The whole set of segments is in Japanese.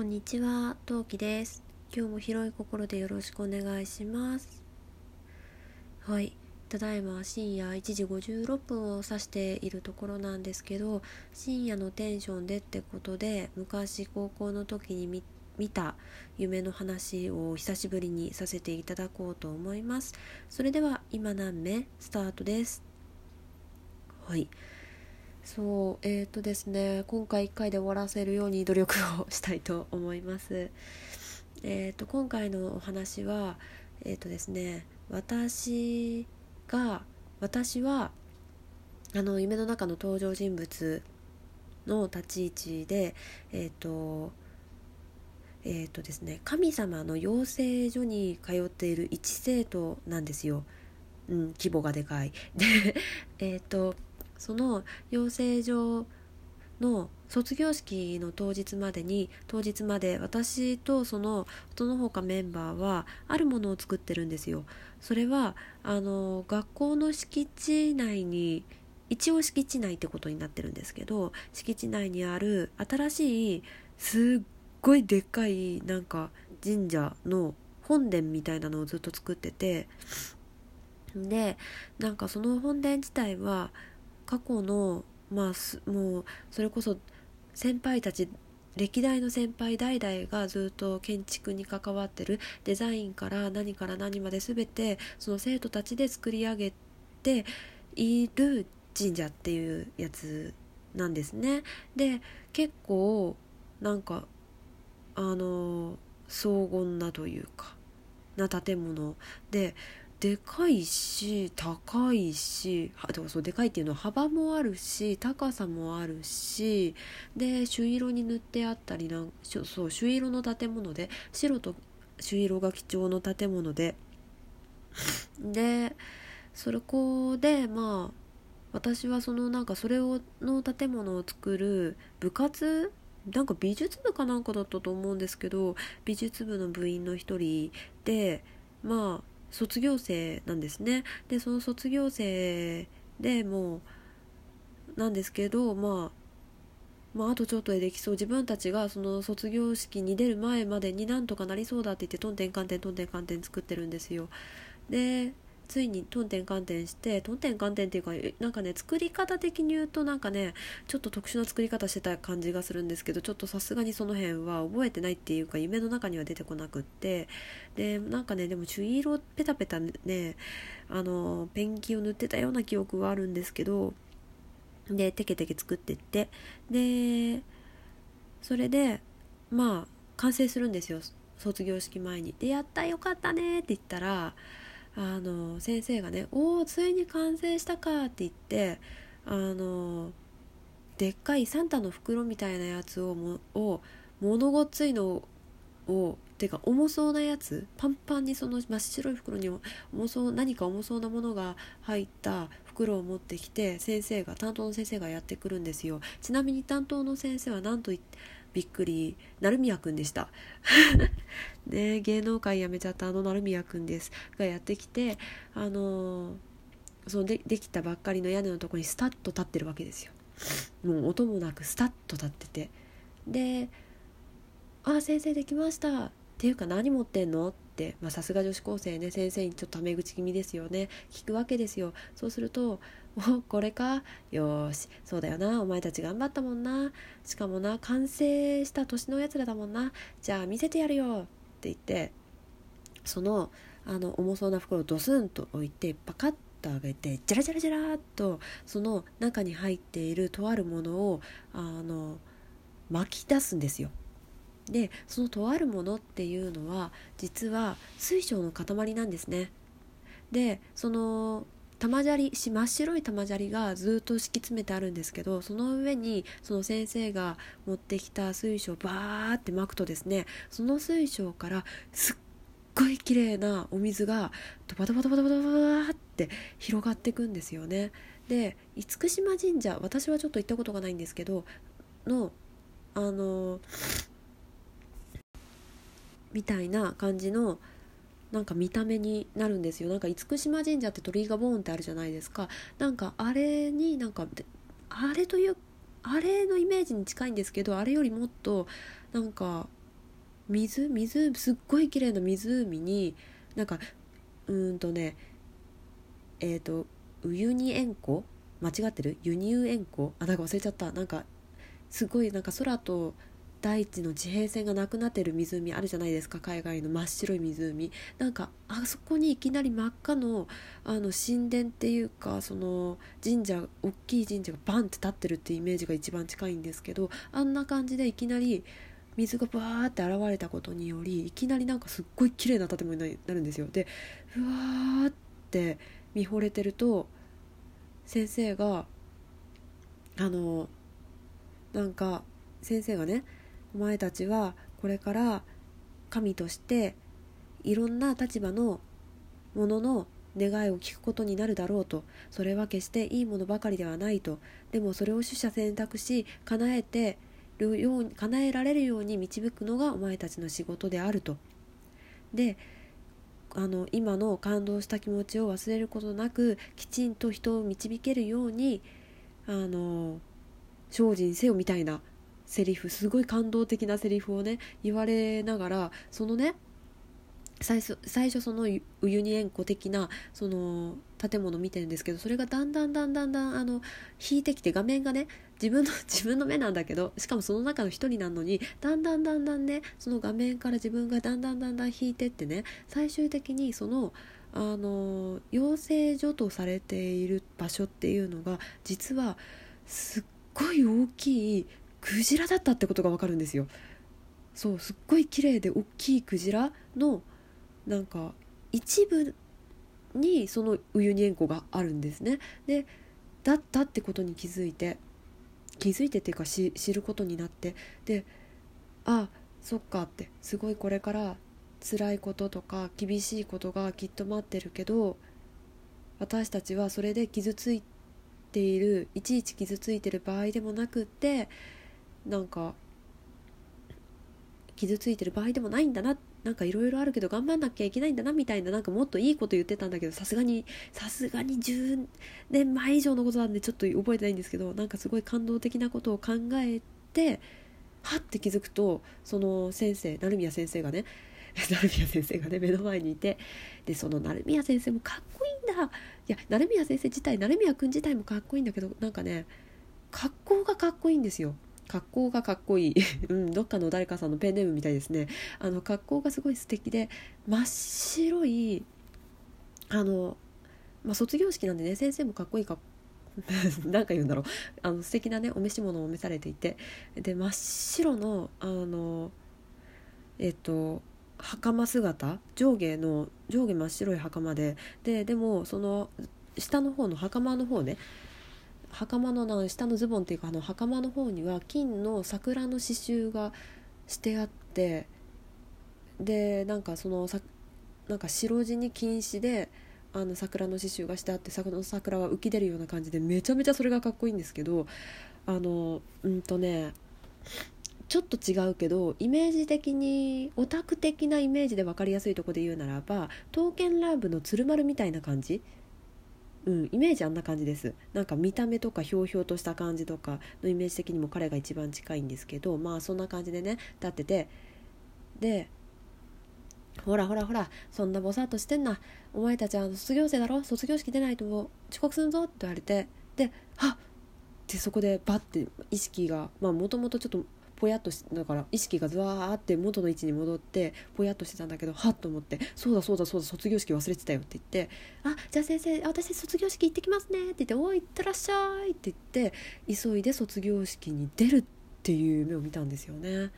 こんにちは、トウキです。今日も広い心でよろしくお願いします。はい、ただいま深夜1時56分を指しているところなんですけど、深夜のテンションでってことで、昔高校の時に見見た夢の話を久しぶりにさせていただこうと思います。それでは今何目スタートです。はい。そうえっ、ー、とですね今回1回で終わらせるように努力をしたいと思います。えっ、ー、と今回のお話はえっ、ー、とですね私が私はあの夢の中の登場人物の立ち位置でえっ、とえっ、とですね神様の養成所に通っている一生徒なんですよ。うん規模がでかい。でえっ、とその養成所の卒業式の当日までに当日まで私とそのその他メンバーはあるものを作ってるんですよ。それはあの学校の敷地内に一応敷地内ってことになってるんですけど敷地内にある新しいすっごいでっかいなんか神社の本殿みたいなのをずっと作っててでなんかその本殿自体は過去のまあもうそれこそ先輩たち歴代の先輩代々がずっと建築に関わってるデザインから何から何まで全てその生徒たちで作り上げている神社っていうやつなんですね。で結構なんかあの荘厳なというかな建物ででかいし高いしでもそうでかいっていうのは幅もあるし高さもあるしで朱色に塗ってあったりなんそう朱色の建物で白と朱色が基調の建物ででそれこでまあ私はそのなんかそれをの建物を作る部活なんか美術部かなんかだったと思うんですけど美術部の部員の一人でまあ卒業生なんですね。でその卒業生でもうなんですけど、まあ、まああとちょっとでできそう。自分たちがその卒業式に出る前までになんとかなりそうだって言ってトンテンカンテントンテンカンテン作ってるんですよ。でついにトンテンカンテンしてトンテンカンテンっていうかなんかね作り方的に言うとなんかねちょっと特殊な作り方してた感じがするんですけどちょっとさすがにその辺は覚えてないっていうか夢の中には出てこなくって。でなんかねでも朱色ペタペタねあのペンキを塗ってたような記憶はあるんですけどでテケテケ作ってって。でそれでまあ完成するんですよ。卒業式前に。でやったよかったねって言ったらあの先生がね「おおついに完成したか」って言ってあのでっかいサンタの袋みたいなやつをもを物ごっついのをてか重そうなやつパンパンにその真っ白い袋に重そう何か重そうなものが入った袋を持ってきて先生が担当の先生がやってくるんですよ。ちなみに担当の先生は何とびっくり成宮くんでした。ね芸能界辞めちゃったあの成宮くんですがやってきてあの、そのでできたばっかりの屋根のとこにスタッと立ってるわけですよ。もう音もなくスタッと立ってて。で「あ先生できました」っていうか何持ってんの？って。さすが女子高生ね。先生にちょっとタメ口気味ですよね。聞くわけですよ。そうすると「おこれかよし。そうだよな。お前たち頑張ったもんな。しかもな。完成した年のやつらだもんな。じゃあ見せてやるよ」って言ってそのあの重そうな袋をドスンと置いてパカッと上げてジャラジャラジャラっとその中に入っているとあるものをあの巻き出すんですよ。でそのとあるものっていうのは実は水晶の塊なんですね。でその玉砂利真っ白い玉砂利がずっと敷き詰めてあるんですけどその上にその先生が持ってきた水晶をバーって巻くとですねその水晶からすっごい綺麗なお水がドバドバドバドバドバって広がっていくんですよね。で厳島神社私はちょっと行ったことがないんですけどのあのみたいな感じのなんか見た目になるんですよ。なんか厳島神社って鳥居がボーンってあるじゃないですか。なんかあれになんかあれというあれのイメージに近いんですけどあれよりもっとなんか水水すっごい綺麗な湖になんかうーんとねえっ、ー、とウユニ塩湖？間違ってる？輸入塩湖あなんか忘れちゃった。なんかすごいなんか空と大地の地平線がなくなってる湖あるじゃないですか。海外の真っ白い湖。なんかあそこにいきなり真っ赤のあの神殿っていうかその神社大きい神社がバンって立ってるってイメージが一番近いんですけどあんな感じでいきなり水がバーって現れたことによりいきなりなんかすっごい綺麗な建物になるんですよ。でうわーって見惚れてると先生があのなんか先生がねお前たちはこれから神としていろんな立場のものの願いを聞くことになるだろうと。それは決していいものばかりではないと。でもそれを取捨選択し叶えてるよう叶えられるように導くのがお前たちの仕事であると。であの今の感動した気持ちを忘れることなくきちんと人を導けるようにあの精進せよみたいな。セリフすごい感動的なセリフをね言われながらそのね最初最初そのウユニ塩湖的なその建物見てるんですけどそれがだんだんだんだんだんあの引いてきて画面がね自分の 自分の目なんだけどしかもその中の一人なのにだんだんだんだんねその画面から自分がだんだんだんだん引いてってね最終的にそのあの養成所とされている場所っていうのが実はすっごい大きいクジラだったってことが分かるんですよ。そうすっごい綺麗で大きいクジラのなんか一部にそのウユニ塩湖があるんですね。でだったってことに気づいて気づいてっていうか知ることになってであそっかってすごいこれから辛いこととか厳しいことがきっと待ってるけど私たちはそれで傷ついているいちいち傷ついてる場合でもなくってなんか傷ついてる場合でもないんだななんかいろいろあるけど頑張んなきゃいけないんだなみたいななんかもっといいこと言ってたんだけどさすがにさすがに10年前以上のことなんでちょっと覚えてないんですけどなんかすごい感動的なことを考えてはって気づくとその先生成宮先生がね 成宮先生がね目の前にいてでその成宮先生もかっこいいんだ。いや成宮先生自体成宮君自体もかっこいいんだけどなんかね格好がかっこいいんですよ。格好がかっこいい、うん、どっかの誰かさんのペンネームみたいですね。あの格好がすごい素敵で真っ白いあの、まあ、卒業式なんでね先生もかっこいいか なんか言うんだろう。あの素敵なねお召し物を召されていて。で真っ白のあのえっと袴姿上下の上下真っ白い袴で。ででもその下の方の袴の方ね袴の下のズボンっていうかあの袴の方には金の桜の刺繍がしてあってでなんかそのさなんか白地に金糸であの桜の刺繍がしてあっての桜は浮き出るような感じでめちゃめちゃそれがかっこいいんですけどあのうんとねちょっと違うけどイメージ的にオタク的なイメージで分かりやすいとこで言うならば「刀剣乱舞」の鶴丸みたいな感じうん、イメージあんな感じです。なんか見た目とかひょうひょうとした感じとかのイメージ的にも彼が一番近いんですけどまあそんな感じでね立っててでほらほらほらそんなぼさっとしてんな。お前たちは卒業生だろ？卒業式出ないと遅刻するぞ？って言われてではっ！ってそこでバッて意識がまあもともとちょっとぽやっとしだから意識がずわーって元の位置に戻ってぽやっとしてたんだけどはっと思って「そうだそうだそうだ卒業式忘れてたよ」って言って「あじゃあ先生私卒業式行ってきますね」って言って「おい行ってらっしゃい」って言って急いで卒業式に出るっていう夢を見たんですよね。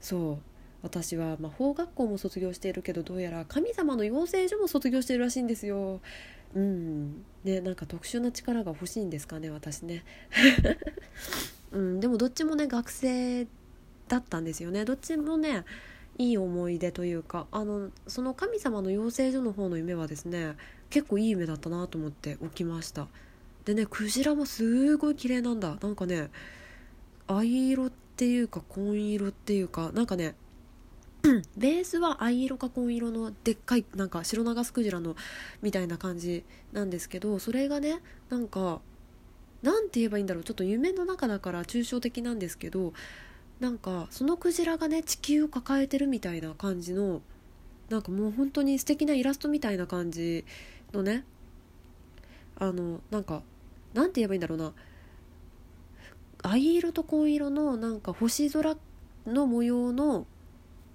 そう私は魔法学校も卒業しているけどどうやら神様の養成所も卒業しているらしいんですよ。うんねなんか特殊な力が欲しいんですかね私ね。うん、でもどっちもね学生だったんですよね。どっちもねいい思い出というかあのその神様の養成所の方の夢はですね結構いい夢だったなと思って起きました。でねクジラもすごい綺麗なんだ。なんかね藍色っていうか紺色っていうかなんかね ベースは藍色か紺色のでっかいなんか白長スクジラのみたいな感じなんですけどそれがねなんかなんて言えばいいんだろう。ちょっと夢の中だから抽象的なんですけどなんかそのクジラがね地球を抱えてるみたいな感じのなんかもう本当に素敵なイラストみたいな感じのねあのなんかなんて言えばいいんだろうな。藍色と紺色のなんか星空の模様のっ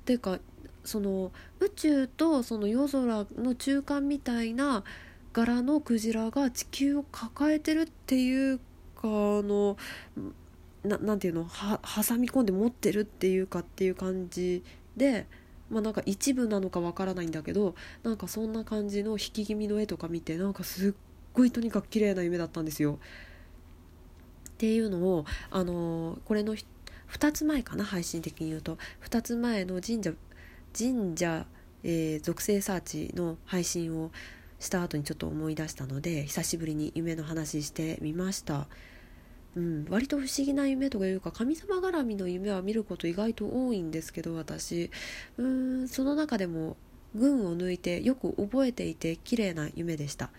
ていうかその宇宙とその夜空の中間みたいな柄のクジラが地球を抱えてるっていうかあのななんていうの？は挟み込んで持ってるっていうかっていう感じでまあなんか一部なのかわからないんだけどなんかそんな感じの引き気味の絵とか見てなんかすっごいとにかく綺麗な夢だったんですよ。っていうのをあのこれの2つ前かな？配信的に言うと2つ前の神社神社、えー、属性サーチの配信をした後にちょっと思い出したので久しぶりに夢の話してみました。うん、割と不思議な夢とかいうか神様絡みの夢は見ること意外と多いんですけど私。うーんその中でも群を抜いてよく覚えていて綺麗な夢でした、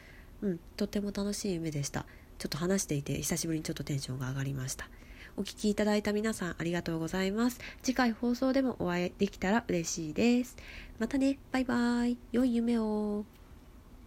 うん、とっても楽しい夢でした。ちょっと話していて久しぶりにちょっとテンションが上がりました。お聴きいただいた皆さんありがとうございます。次回放送でもお会いできたら嬉しいです。またねバイバーイ。良い夢を。